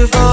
beautiful